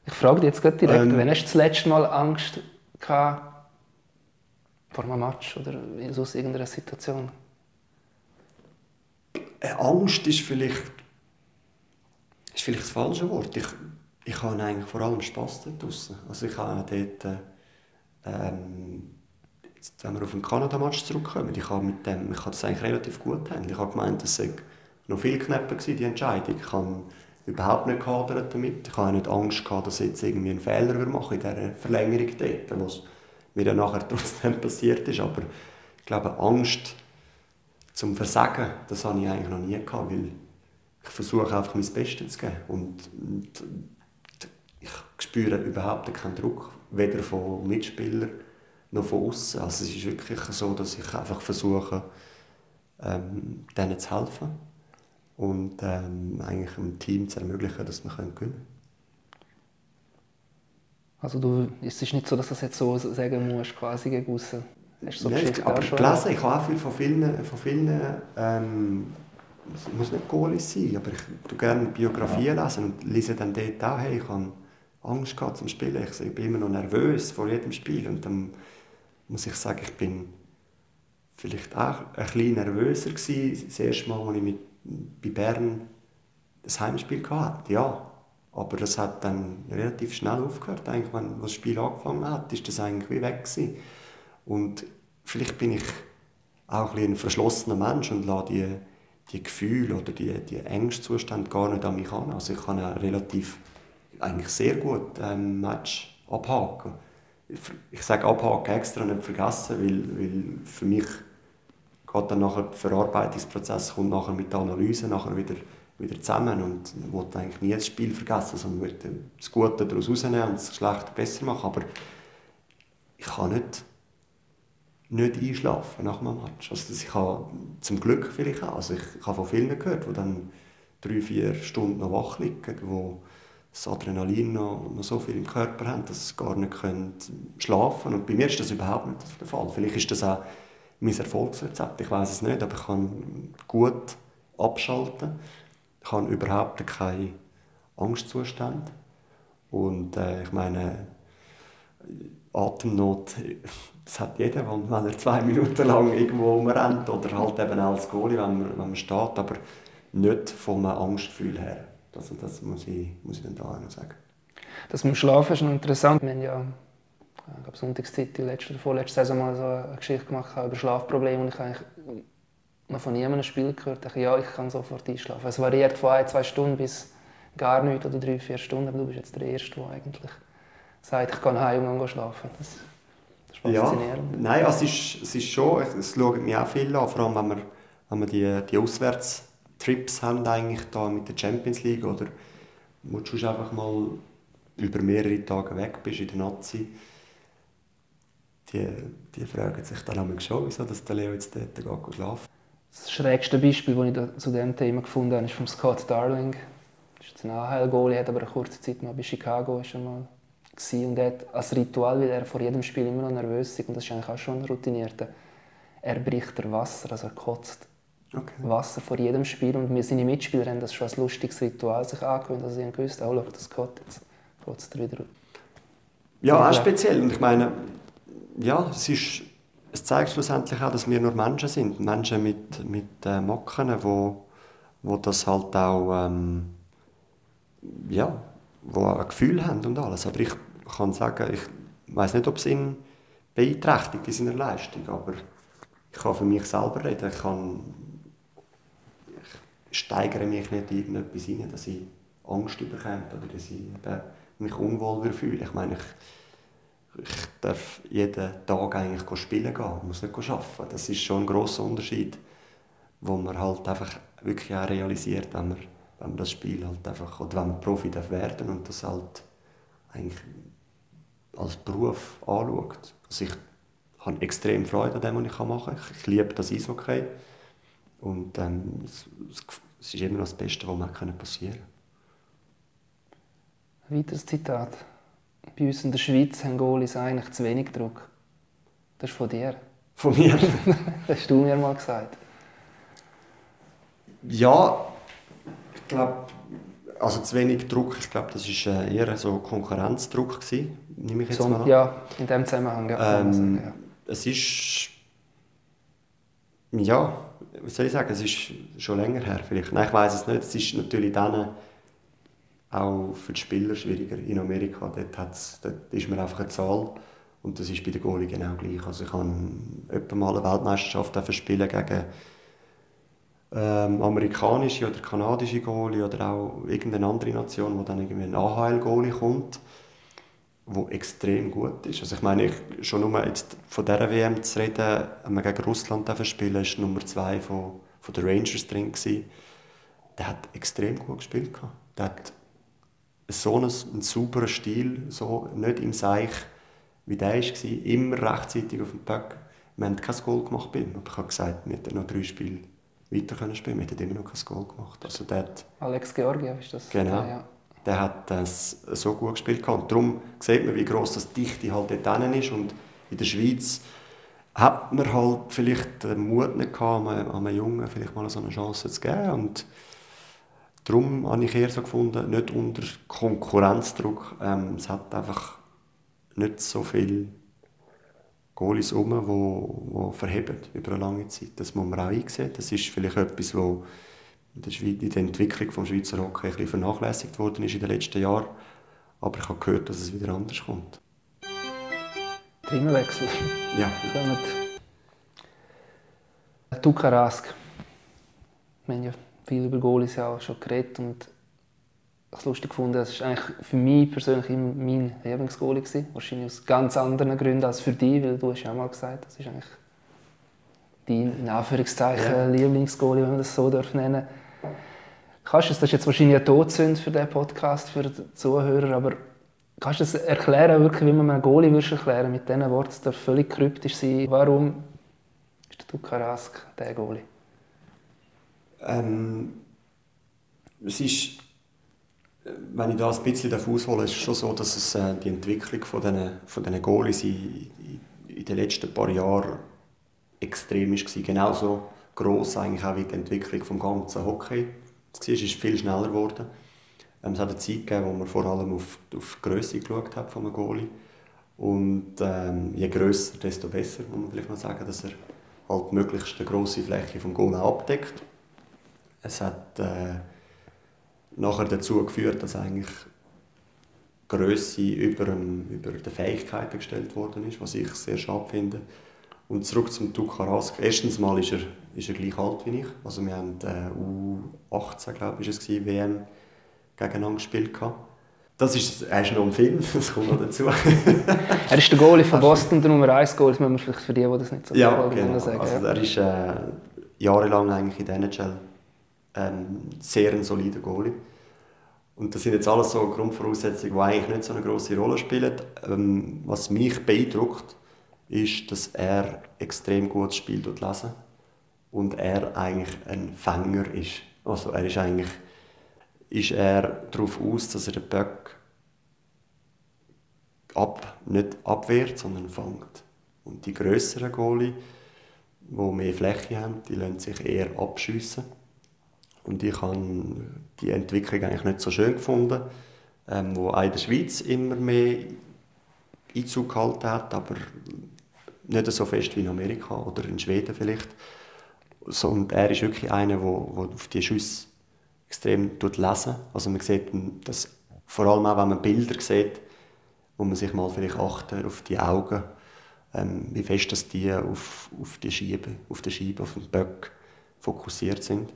Ich frage dich jetzt gerade direkt, ähm, wann hast du das letzte Mal Angst gehabt vor einem Match oder in sonst irgendeiner Situation? Äh, Angst ist vielleicht, ist vielleicht das falsche Wort. Ich, ich habe eigentlich vor allem Spass dort draussen. Also ich habe dort, äh, ähm, jetzt, wenn wir auf den Kanada-Match zurückkommen, ich habe, mit dem, ich habe das eigentlich relativ gut handeln. Ich habe gemeint, es sei noch viel knapper gewesen, die Entscheidung. Ich habe überhaupt nicht gehadert damit. Ich hatte nicht Angst, gehabt, dass ich jetzt irgendwie einen Fehler mache in dieser Verlängerung dort, was mir dann nachher trotzdem passiert ist. Aber ich glaube, Angst zum Versagen, das habe ich eigentlich noch nie gehabt, weil ich versuche einfach mein Bestes zu geben. Und, und ich spüre überhaupt keinen Druck, weder von Mitspielern noch von außen. Also es ist wirklich so, dass ich einfach versuche, ähm, denen zu helfen und ähm, eigentlich dem Team zu ermöglichen, dass wir gewinnen können. Also du, es ist nicht so, dass du das jetzt so sagen musst, quasi gegen aussen. Hast du so Nein, aber gelesen, ich habe auch viel von vielen, von vielen ähm, es muss nicht Goalies sein, aber ich tue gerne Biografien lesen und lese dann dort auch, hey, ich habe Angst gehabt zum Spielen, ich bin immer noch nervös vor jedem Spiel und dann muss ich sagen, ich bin vielleicht auch ein bisschen nervöser gewesen, das erste Mal, als ich mit bei Bern das Heimspiel hatte, ja. Aber das hat dann relativ schnell aufgehört. Eigentlich, wenn das Spiel angefangen hat, ist das eigentlich wie weg gewesen. Und vielleicht bin ich auch ein, ein verschlossener Mensch und lasse die, die Gefühle oder die, die Ängstzustände gar nicht an mich an. Also ich kann auch relativ, eigentlich sehr gut ein ähm, Match abhaken. Ich, ich sage abhaken extra nicht vergessen, weil, weil für mich geht dann nachher der Verarbeitungsprozess kommt nachher mit der Analyse nachher wieder, wieder zusammen und will eigentlich nie das Spiel vergessen, sondern will das Gute daraus rausnehmen und das Schlechte besser machen. Aber ich kann nicht, nicht einschlafen nach einem Match. Also ich habe zum Glück vielleicht auch. Also ich, ich habe von vielen gehört, die dann drei, vier Stunden noch wach liegen, wo das Adrenalin noch, noch so viel im Körper haben, dass sie gar nicht können schlafen können. Und bei mir ist das überhaupt nicht der Fall. Vielleicht ist das auch mein Erfolgsrezept. Ich weiß es nicht, aber ich kann gut abschalten. Ich habe überhaupt keine Angstzustände. Und äh, ich meine, Atemnot, das hat jeder, wenn er zwei Minuten lang irgendwo rumrennt oder halt eben als Goalie, wenn man, wenn man steht, aber nicht vom Angstgefühl her. Also das muss ich, muss ich dann da noch sagen. Das mit dem Schlafen ist interessant. Wir haben ja ich glaube, Sonntagszeit, die letzte vorletzte Saison mal so eine Geschichte gemacht über Schlafprobleme und ich habe noch von niemandem ein Spiel gehört, ich, ja, ich kann sofort einschlafen. Es variiert von ein, zwei Stunden bis gar nicht oder drei, vier Stunden, aber du bist jetzt der Erste, der eigentlich sagt, ich gehe heim und schlafen. Das, das ist faszinierend. Ja, nein, also es, ist, es ist schon, es schaut mir auch viel an, vor allem wenn wir, wenn wir die, die Auswärtstrips haben eigentlich da mit der Champions League oder wo du einfach mal über mehrere Tage weg bist in der Nazi, die, die fragen sich dann schon, wieso dass der Leo jetzt dort geht schlafen Das schrägste Beispiel, das ich zu diesem Thema gefunden habe, ist von Scott Darling. Das ist ein AHL-Goalie, hat aber eine kurze Zeit mal bei Chicago er mal und er hat als Ritual, weil er vor jedem Spiel immer noch nervös ist und das ist eigentlich auch schon routiniert, er bricht der Wasser, also er kotzt okay. Wasser vor jedem Spiel und wir, seine Mitspieler haben das schon als lustiges Ritual sich angewöhnt, also sie haben gewusst, oh, schau, das Gott, jetzt kotzt er wieder Ja, auch speziell und ich meine, ja, es, ist, es zeigt schlussendlich auch, dass wir nur Menschen sind, Menschen mit, mit äh, Macken, wo, wo das halt auch ähm, ja, wo ein Gefühl haben und alles. Aber ich kann sagen, ich weiß nicht, ob es ihn beeinträchtigt in seiner Leistung, aber ich kann für mich selber reden. Ich, kann, ich steigere mich nicht in irgendetwas hinein, dass ich Angst bekomme oder dass ich mich unwohl fühle. Ich meine, ich, ich darf jeden Tag eigentlich spielen gehen, ich muss nicht arbeiten. Das ist schon ein grosser Unterschied, wo man halt einfach wirklich auch realisiert, wenn man wenn man das Spiel halt einfach, oder wenn man Profi darf werden und das halt eigentlich als Beruf anschaut. Also ich habe extrem Freude an dem, was ich machen kann. Ich, liebe das Eishockey und ähm, es, es, ist immer noch das Beste, was mir passieren kann. Weiteres Zitat. Bei uns in der Schweiz haben Goalies eigentlich zu wenig Druck. Das ist von dir. Von mir? das hast du mir mal gesagt. Ja, ich glaube, also zu wenig Druck, ich glaube, das war äh, eher so Konkurrenzdruck, gewesen, nehme ich jetzt so, mal an. Ja, in dem Zusammenhang, ja. Ähm, ja. Es ist, ja, wie soll ich sagen, es ist schon länger her vielleicht. Nein, ich weiß es nicht, es ist natürlich dann auch für die Spieler schwieriger in Amerika. Dort, hat's, dort ist man einfach eine Zahl und das ist bei der Goalie genau gleich. Also ich habe etwa mal eine Weltmeisterschaft spielen gegen ähm, amerikanische oder kanadische Goalie oder auch irgendeine andere Nation, wo dann irgendwie ein AHL-Goalie kommt, wo extrem gut ist. Also ich meine, ich, schon nur jetzt von dieser WM zu reden, wenn wir gegen Russland spielen, ist Nummer zwei von, von den Rangers drin gewesen. Der hat extrem gut gespielt. Der hat so einen, einen sauberen Stil, so nicht im Seich, wie der war, immer rechtzeitig auf dem Puck. Wir haben kein Goal gemacht bei ihm, aber ich habe gesagt, wir haben noch drei Spiele weiter können spielen. Wir haben immer noch kein Goal gemacht. Also der hat, Alex Georgiev ist das? Genau. Ja, Der hat das so gut gespielt. Und darum sieht man, wie gross das Dichte halt dort ist. Und in der Schweiz hat man halt vielleicht den Mut nicht gehabt, einem Jungen vielleicht mal so eine Chance zu geben. Und darum habe ich eher so gefunden, nicht unter Konkurrenzdruck. Ähm, es hat einfach nicht so viel Goalies um, die, die verheben über eine lange Zeit. Das muss man auch einsehen. Das ist vielleicht etwas, was in der, Schweiz, in der Entwicklung des Schweizer Hockey ein bisschen vernachlässigt worden ist in den letzten Jahren. Aber ich habe gehört, dass es wieder anders kommt. Themenwechsel. Ja. Kommt. Tuka Rask. Wir haben ja viel über Goalies ja auch schon geredet und es lustig gefunden. Das war eigentlich für mich persönlich immer mein Lieblingsgoalie. Wahrscheinlich aus ganz anderen Gründen als für dich, weil du hast ja auch mal gesagt, das ist eigentlich dein, in Anführungszeichen, ja. Lieblingsgoalie, wenn man das so darf nennen Kannst du das ist jetzt wahrscheinlich ein Todsünd für diesen Podcast, für die Zuhörer, aber kannst du das erklären, wirklich, wie man einen Goalie würdest erklären mit diesen Worten? Es darf völlig kryptisch sein. Warum ist der Tuka Rask der Goalie? Ähm, es ist wenn ich da ein bisschen aushole, ist es schon so, dass es äh, die Entwicklung von diesen, von diesen Goalies in, in, den letzten paar Jahren extrem war. Genauso gross eigentlich auch wie die Entwicklung des ganzen Hockey. Es ist viel schneller geworden. Ähm, es hat eine Zeit gegeben, wo man vor allem auf, auf die Größe geschaut hat von einem Goalie. Und ähm, je grösser, desto besser, muss man vielleicht mal sagen, dass er halt möglichst eine grosse Fläche vom Goal abdeckt. Es hat äh, nachher dazu geführt, dass eigentlich Größe über, über die Fähigkeiten gestellt worden ist, was ich sehr schade finde. Und zurück zum Tukarask. Erstens mal ist er, ist er gleich alt wie ich. Also wir haben äh, U18, glaube ich, es gewesen, WM gegeneinander gespielt. Gehabt. Das ist, er ist noch ein Film, das kommt noch dazu. er ist der Goalie von Boston, der Nummer 1 Goal, das müssen wir vielleicht für die, die das nicht so ja, genau. sagen. Also er ist äh, jahrelang eigentlich in der NHL ähm, sehr ein solider Goalie. Und das sind jetzt alles so Grundvoraussetzungen, die eigentlich nicht so eine große Rolle spielen. Ähm, was mich beeindruckt, ist, dass er extrem gutes Spiel lesen und er eigentlich ein Fänger ist. Also er ist eigentlich ist er darauf aus, dass er den Böck ab, nicht abwehrt, sondern fängt. Und die größeren Goalie, die mehr Fläche haben, die lassen sich eher abschiessen. Und ich habe die Entwicklung eigentlich nicht so schön gefunden, ähm, wo auch in der Schweiz immer mehr Einzug gehalten hat, aber nicht so fest wie in Amerika oder in Schweden vielleicht. So, und er ist wirklich einer, der, der auf die Schüsse extrem lesen. Also man sieht das vor allem auch, wenn man Bilder sieht, wo man sich mal vielleicht achten auf die Augen, ähm, wie fest dass die auf, auf die Scheibe, auf die Scheibe, auf den Böck fokussiert sind.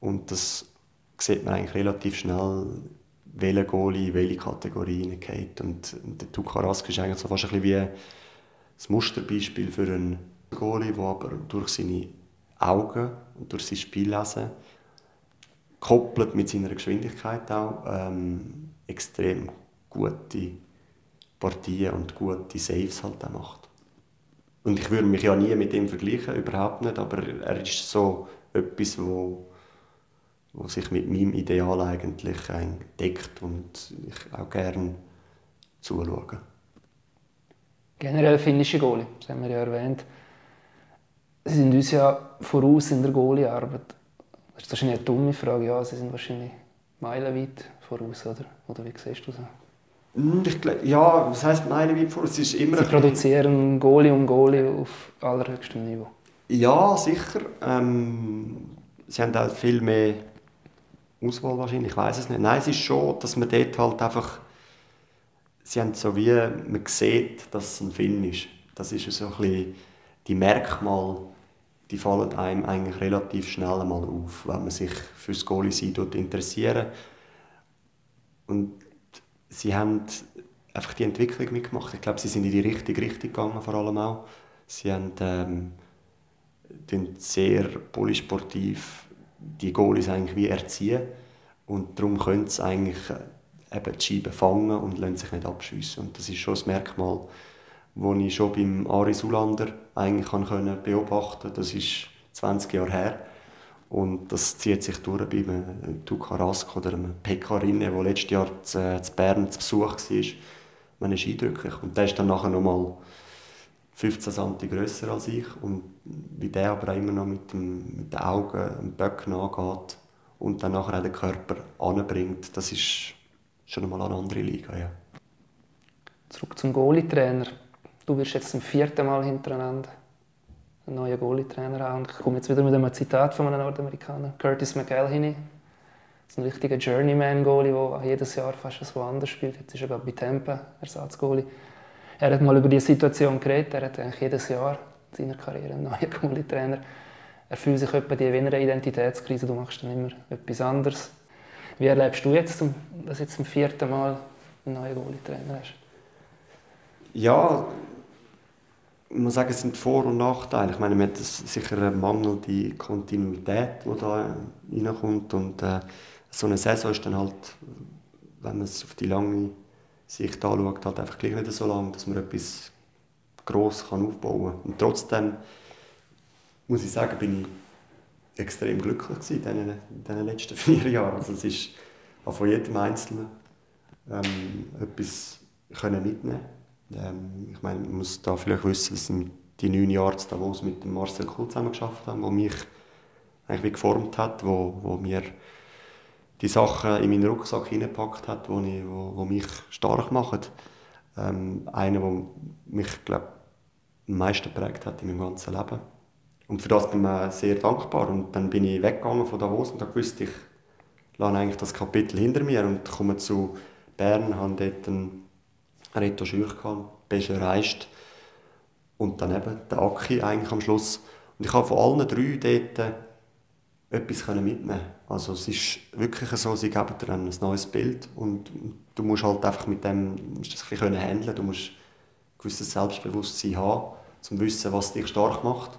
Und das sieht man eigentlich relativ schnell, welche Goalie in welche Kategorie hineingeht. Und, und der Tukarask ist eigentlich so fast ein bisschen wie das Musterbeispiel für einen Goalie, der aber durch seine Augen und durch sein Spiellesen koppelt mit seiner Geschwindigkeit auch ähm, extrem gute Partien und gute Saves halt auch macht. Und ich würde mich ja nie mit ihm vergleichen, überhaupt nicht, aber er ist so etwas, wo, wo sich mit meinem Ideal eigentlich deckt und ich auch gerne zuschaue. Generell finnische Goalie, das haben wir ja erwähnt. Sie sind uns ja voraus in der Goalie-Arbeit. Das ist wahrscheinlich eine dumme Frage. Ja, sie sind wahrscheinlich meilenweit voraus, oder? Oder wie siehst du das? Hm, ich glaub, ja, was heisst meilenweit voraus? Es ist immer sie produzieren Goalie um Goalie auf allerhöchstem Niveau. Ja, sicher. Ähm, sie haben auch viel mehr Auswahl wahrscheinlich, ich weiß es nicht. Nein, es ist schon, dass man dort halt einfach sie haben so wie, man sieht, dass es ein Film ist. Das ist so ein bisschen die Merkmale, die fallen einem eigentlich relativ schnell einmal auf, wenn man sich für das Goalie sein interessiert. Und sie haben einfach die Entwicklung mitgemacht. Ich glaube, sie sind in die richtige Richtung gegangen, vor allem auch. Sie haben ähm, sehr polysportiv die Goalies eigentlich wie erziehen und darum können sie eigentlich eben die Scheibe fangen und lassen sich nicht abschiessen. Und das ist schon das Merkmal, das ich schon beim Ari Sulander eigentlich können beobachten konnte. Das ist 20 Jahre her. Und das zieht sich durch bei einem Tuka Rask oder einem Pekka Rinne, der letztes Jahr zu, zu Bern zu Besuch war. Man ist eindrücklich. Und der ist dann nachher noch mal 15 cm grösser als ich. Und wie der aber immer noch mit, dem, mit den Augen am Böcken angeht und dann nachher auch den Körper anbringt, das ist schon einmal eine andere Liga. Ja. Zurück zum Goalie-Trainer. Du wirst jetzt zum vierten Mal hintereinander einen neuen Goalie-Trainer haben. ich komme jetzt wieder mit einem Zitat von einem Nordamerikaner, Curtis McElhinney. Das ist ein richtiger Journeyman-Goalie, der jedes Jahr fast woanders spielt. Jetzt ist er gerade bei Tampa Ersatzgoalie. Er hat mal über diese Situation geredet. Er hat eigentlich jedes Jahr in seiner Karriere einen neuen Goalie-Trainer. Er fühlt sich etwa die Wiener Identitätskrise. Du machst dann immer etwas anderes. Wie erlebst du jetzt, dass du jetzt zum vierten Mal einen neuen Goalie-Trainer hast? Ja, ich muss sagen, es sind Vor- und Nachteile. Ich meine, man hat sicher eine mangelnde Kontinuität, die da reinkommt. Und äh, so eine Saison ist dann halt, wenn man es auf die lange Sicht anschaut, halt einfach gleich nicht so lang, dass man etwas gross kann aufbauen kann. Und trotzdem muss ich sagen, bin ich extrem glücklich in diesen, in diesen letzten vier Jahren. Also es ist von jedem Einzelnen ähm, etwas können mitnehmen ähm, Ich meine, man muss da vielleicht wissen, dass die neun Jahre in Davos mit dem Marcel Kuhl zusammen geschafft haben, wo mich eigentlich geformt hat, wo, wo mir die Sachen in meinen Rucksack hineingepackt hat, wo, ich, wo, wo mich stark machen. Ähm, einer, der mich, glaube am meisten geprägt hat in meinem ganzen Leben. Und für das bin ich sehr dankbar. Und dann bin ich weggegangen von Davos und da wusste ich, lasse eigentlich das Kapitel hinter mir und komme zu Bern, habe dort einen Reto Schürch gehabt, bist erreicht. Und dann eben der Aki eigentlich am Schluss. Und ich habe von allen drei dort etwas mitnehmen Also es ist wirklich so, sie geben dir ein neues Bild und du musst halt einfach mit dem musst das ein bisschen handeln Du musst ein gewisses Selbstbewusstsein haben, um zu wissen, was dich stark macht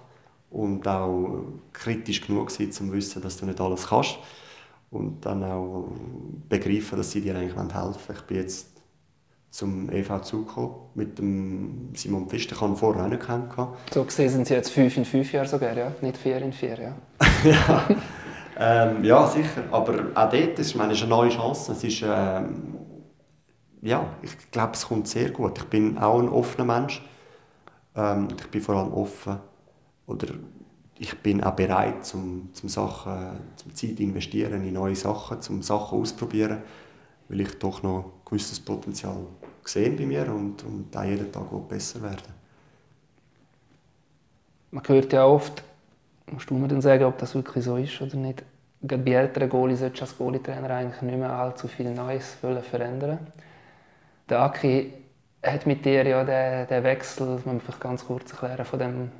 und auch kritisch genug sein, um zu wissen, dass du nicht alles kannst und dann auch begreifen, dass sie dir eigentlich helfen wollen. Ich bin jetzt zum EV zugekommen mit dem Simon Pfister, ich habe ihn vorher auch nicht kennengelernt. So gesehen sind Sie jetzt fünf in fünf Jahren sogar, ja? Nicht vier in vier, ja? ja. Ähm, ja, sicher. Aber auch dort ist, meine, ist eine neue Chance. Es ist, ähm, ja, ich glaube, es kommt sehr gut. Ich bin auch ein offener Mensch. Ähm, ich bin vor allem offen. Oder ich bin auch bereit, zum, zum Sachen, zum Zeit investieren in neue Sachen, zum Sachen ausprobieren, weil ich doch noch ein gewisses Potenzial sehe bei mir und, und auch jeden Tag besser werden. Man hört ja oft, musst du mir dann sagen, ob das wirklich so ist oder nicht, gerade bei älteren Goalies solltest du als Goalie-Trainer eigentlich nicht mehr allzu viel Neues verändern Der Aki hat mit dir ja den, den Wechsel, man vielleicht ganz kurz erklären, von dem,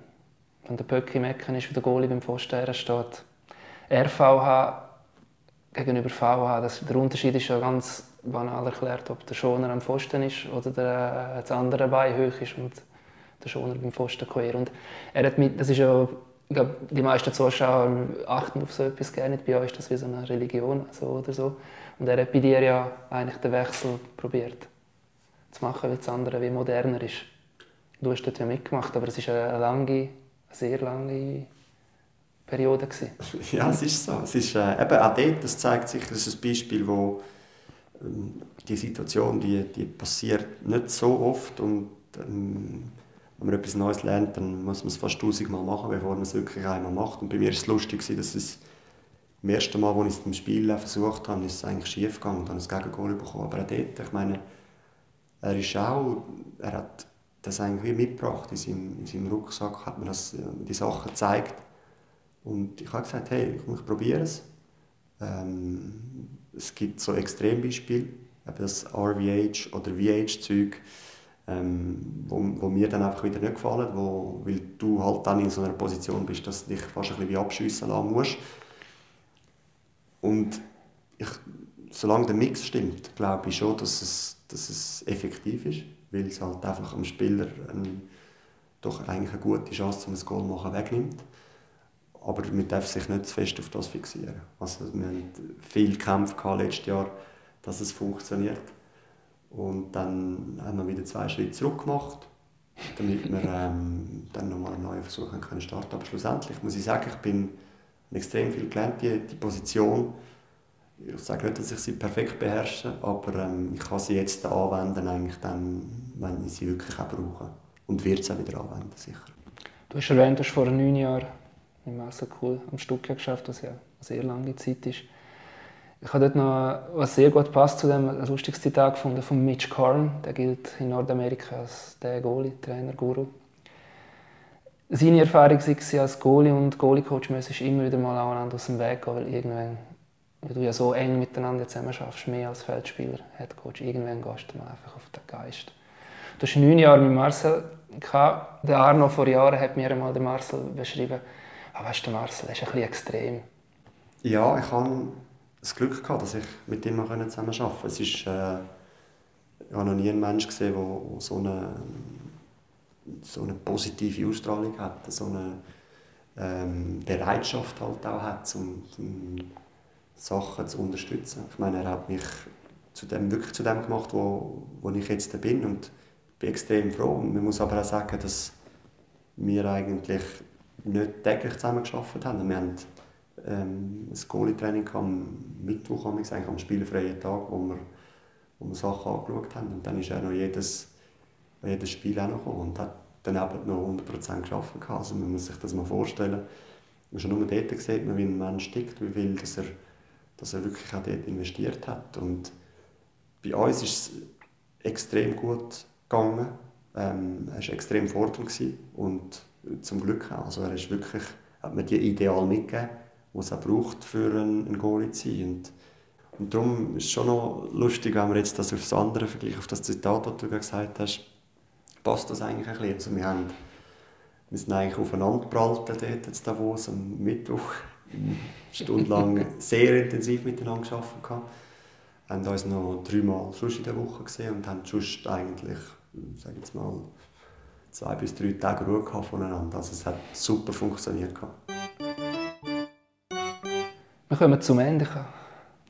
wenn der Pöcki Mecken ist, wie der Goalie beim Pfosten steht. RVH gegenüber VH, das, der Unterschied ist ja ganz banal erklärt, ob der Schoner am Pfosten ist oder der, das andere Bein hoch ist und der Schoner beim Pfosten quer. Und er hat mit, das ist ja ich glaube, die meisten Zuschauer achten auf so etwas gerne. Bei euch ist das wie so eine Religion so oder so. Und er hat bei dir ja eigentlich den Wechsel probiert zu machen, weil das andere wie moderner ist. Du hast dort ja mitgemacht, aber es war eine lange, eine sehr lange Periode. Gewesen. Ja, es ist so. Es ist, äh, eben auch dort, das zeigt sich, das ist ein Beispiel, wo die Situation, die, die passiert nicht so oft und ähm, wenn man etwas Neues lernt, dann muss man es fast tausendmal machen, bevor man es wirklich einmal macht. Und bei mir war es lustig, dass es das erste Mal, als ich es im Spiel versucht habe, ist es eigentlich schief gegangen und habe ein Gegengol bekommen. Aber auch dort, ich meine, er ist auch, er hat das eigentlich mitgebracht in seinem, in seinem Rucksack, hat mir das, äh, die Sachen gezeigt. Und ich habe gesagt, hey, ich probiere es. Ähm, es gibt so Extrembeispiele, das RVH oder VH-Zeug, ähm, wo, wo, mir dann einfach wieder nicht gefallen, wo, weil du halt dann in so einer Position bist, dass du dich fast ein bisschen wie abschiessen lassen musst. Und ich, solange der Mix stimmt, glaube ich schon, dass es, dass es effektiv ist, weil es halt einfach dem Spieler ein, doch eigentlich eine gute Chance zum Goal machen wegnimmt. Aber man darf sich nicht zu fest auf das fixieren. Also wir haben viel Kämpfe letztes Jahr, dass es funktioniert. Und dann haben wir wieder zwei Schritte zurück gemacht, damit wir ähm, dann nochmal einen neuen Versuch können starten Aber schlussendlich muss ich sagen, ich bin extrem viel gelernt, die, die Position. Ich sage nicht, dass ich sie perfekt beherrsche, aber ähm, ich kann sie jetzt anwenden, eigentlich dann, wenn ich sie wirklich auch brauche. Und wird sie auch wieder anwenden, sicher. Du hast erwähnt, du hast vor neun Jahren im cool am Stuttgart geschafft, was ja eine sehr lange Zeit ist. Ich habe dort noch, was sehr gut passt zu dem, ein lustiges Zitat gefunden von Mitch Karn. Der gilt in Nordamerika als der Goalie-Trainer-Guru. Seine Erfahrung war, als Goalie und Goalie-Coach müsstest immer wieder mal aneinander aus dem Weg gehen, weil irgendwann, weil du ja so eng miteinander zusammen schaffst, mehr als Feldspieler, Headcoach, irgendwann gehst du mal einfach auf den Geist. Du hast neun Jahre mit Marcel. Der Arno vor Jahren hat mir einmal den Marcel beschrieben. Ah, weißt du, Marcel, er ist bisschen extrem. Ja, ich habe das Glück gehabt, dass ich mit ihm zusammen arbeiten konnte. Äh, ich habe noch nie einen Menschen gesehen, der so eine, so eine positive Ausstrahlung hat, so eine ähm, Bereitschaft halt auch hat, um, um Sachen zu unterstützen. Ich meine, er hat mich zu dem, wirklich zu dem gemacht, wo, wo ich jetzt bin und bin extrem froh. Man muss aber auch sagen, dass wir eigentlich nicht täglich zusammen gearbeitet haben. Wir haben ähm, ein Goalie-Training am Mittwoch, eigentlich am spielfreien Tag, wo wir, wo wir Sachen angeschaut haben. Und dann ist er noch jedes, jedes Spiel auch noch und hat dann eben noch 100% geschaffen. Also man muss sich das mal vorstellen. Man schon nur dort sieht man, wie ein Mensch tickt, wie viel dass er, dass er wirklich auch dort investiert hat. Und bei uns ist es extrem gut gegangen. Ähm, er war extrem fordernd und zum Glück auch. Also er ist wirklich, hat mir die Ideal mitgegeben die es auch braucht, für einen, einen Goalie zu sein. Und, und darum ist es schon noch lustig, wenn wir jetzt das auf das andere vergleichen, auf das Zitat, das du gesagt hast, passt das eigentlich ein bisschen. Also wir, haben, wir sind eigentlich aufeinander geprallt dort jetzt Davos am Mittwoch. stundenlang sehr intensiv miteinander gearbeitet. Wir haben uns noch dreimal sonst in der Woche gesehen und haben sonst eigentlich, sage jetzt mal, zwei bis drei Tage Ruhe voneinander. Also es hat super funktioniert. Wir kommen zum Ende.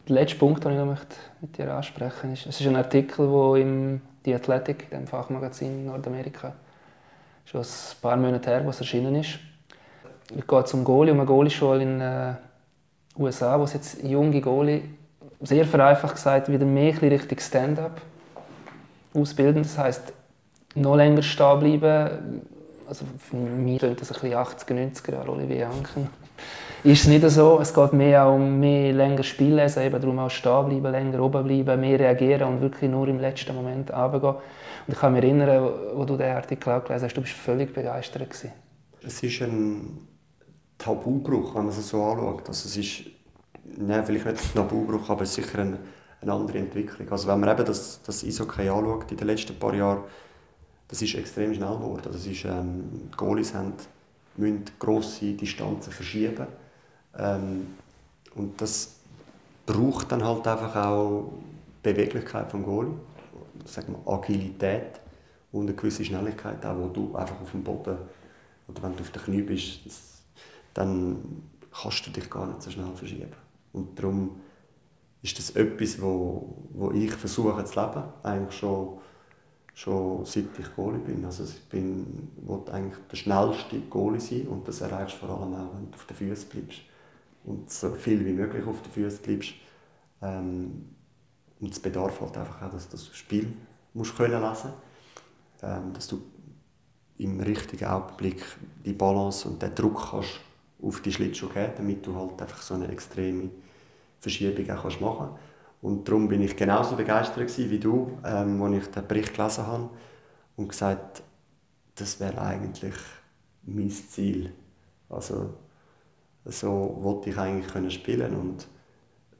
Der letzte Punkt, den ich noch mit dir ansprechen möchte, ist, es ist ein Artikel, der im The Athletic, dem Fachmagazin in Nordamerika, schon ein paar Monate her, was erschienen ist. Es geht zum Goalie, um eine Goalie-Schule in den äh, USA, wo es jetzt junge Goalie, sehr vereinfacht gesagt, wieder mehr Richtung Stand-up ausbilden. Das heisst, noch länger stehen bleiben. Also für mich klingt das ein bisschen 80er, 90er Jahre, Olivier Anken. Ist es nicht so. Es geht mehr auch um mehr länger spielen, also eben darum auch stehen bleiben, länger oben bleiben, mehr reagieren und wirklich nur im letzten Moment runtergehen. Und ich kann mich erinnern, wo du den Artikel gelesen hast, du bist völlig begeistert gewesen. Es ist ein Tabubruch, wenn man es so anschaut. Also es ist, nein, vielleicht nicht ein Tabubruch, aber sicher eine, eine andere Entwicklung. Also wenn man eben das, das Eishockey anschaut in den letzten paar Jahren, das ist extrem schnell geworden. Das ist, ähm, die Goalies haben, müssen grosse Distanzen verschieben. Ähm, und das braucht dann halt einfach auch Beweglichkeit vom Goalie, sagen wir Agilität und eine gewisse Schnelligkeit, auch wo du einfach auf dem Boden oder wenn du auf den Knie bist, dann kannst du dich gar nicht so schnell verschieben. Und darum ist das etwas, wo, wo ich versuche zu leben, eigentlich schon schon seit ich Goalie bin. Also ich bin, wollte eigentlich der schnellste Goalie sein und das erreichst du vor allem auch, wenn du auf den Füßen bleibst und so viel wie möglich auf den Füßen bleibst. Ähm, und es bedarf halt einfach auch, dass du das Spiel musst können lesen ähm, dass du im richtigen Augenblick die Balance und den Druck kannst auf die Schlittschuhe geben, damit du halt einfach so eine extreme Verschiebung auch machen kannst. Und darum bin ich genauso begeistert wie du, ähm, als ich den Bericht gelesen habe und gesagt, das wäre eigentlich mein Ziel. Also so wollte ich eigentlich können spielen und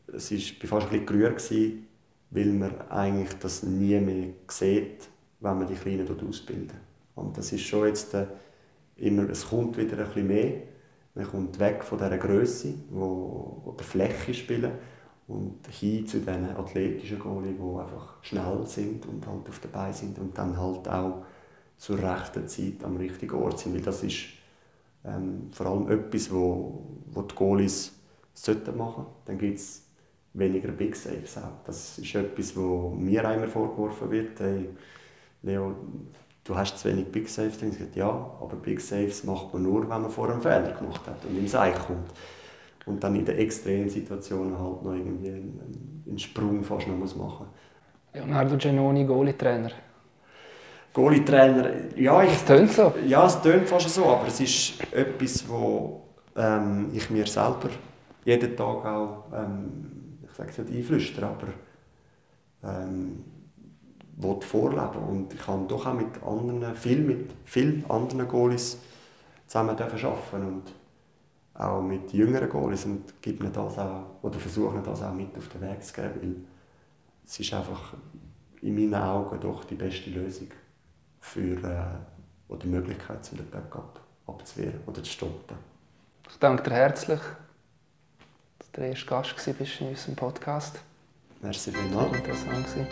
es ist, ich war fast ein bisschen gerührt, weil man eigentlich das nie mehr sieht, wenn man die Kleinen ausbildet. Und das ist schon jetzt äh, immer, es kommt wieder ein bisschen mehr. Man kommt weg von dieser Größe, wo, wo der Fläche spielen und hin zu diesen athletischen Goalie, die einfach schnell sind und halt auf dabei sind und dann halt auch zur rechten Zeit am richtigen Ort sind, weil das ist ähm, vor allem etwas, wo, wo die Goalies sollten machen. Dann gibt es weniger Big Saves auch. Das ist etwas, wo mir einmal vorgeworfen wird. Hey, Leo, du hast zu wenig Big Saves. Ich sage, ja, aber Big Saves macht man nur, wenn man vor einem Fehler gemacht hat und ins Eich kommt und dann in den extremen Situationen halt noch irgendwie einen, einen Sprung fast noch muss machen Leonardo Genoni, Goalie-Trainer. Goalie-Trainer, ja, ich... Es tönt so. Ja, es tönt fast so, aber es ist etwas, wo ähm, ich mir selber jeden Tag auch, ähm, ich sage es nicht einflüstere, aber ähm, vorleben und ich habe doch auch mit anderen, viel mit vielen anderen Goalies zusammen arbeiten und auch mit jüngeren Goalies und gibt ihnen das auch, oder versuchen das auch mit auf den Weg zu geben, weil es ist einfach in meinen Augen doch die beste Lösung für äh, oder die Möglichkeit, so den Backup abzuwehren oder zu stoppen. Ich danke dir herzlich, dass du der erste Gast warst in unserem Podcast. Merci vielmals. Interessant war.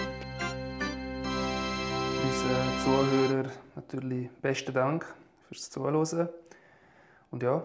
Unseren Zuhörern natürlich besten Dank fürs Zuhören. Und ja,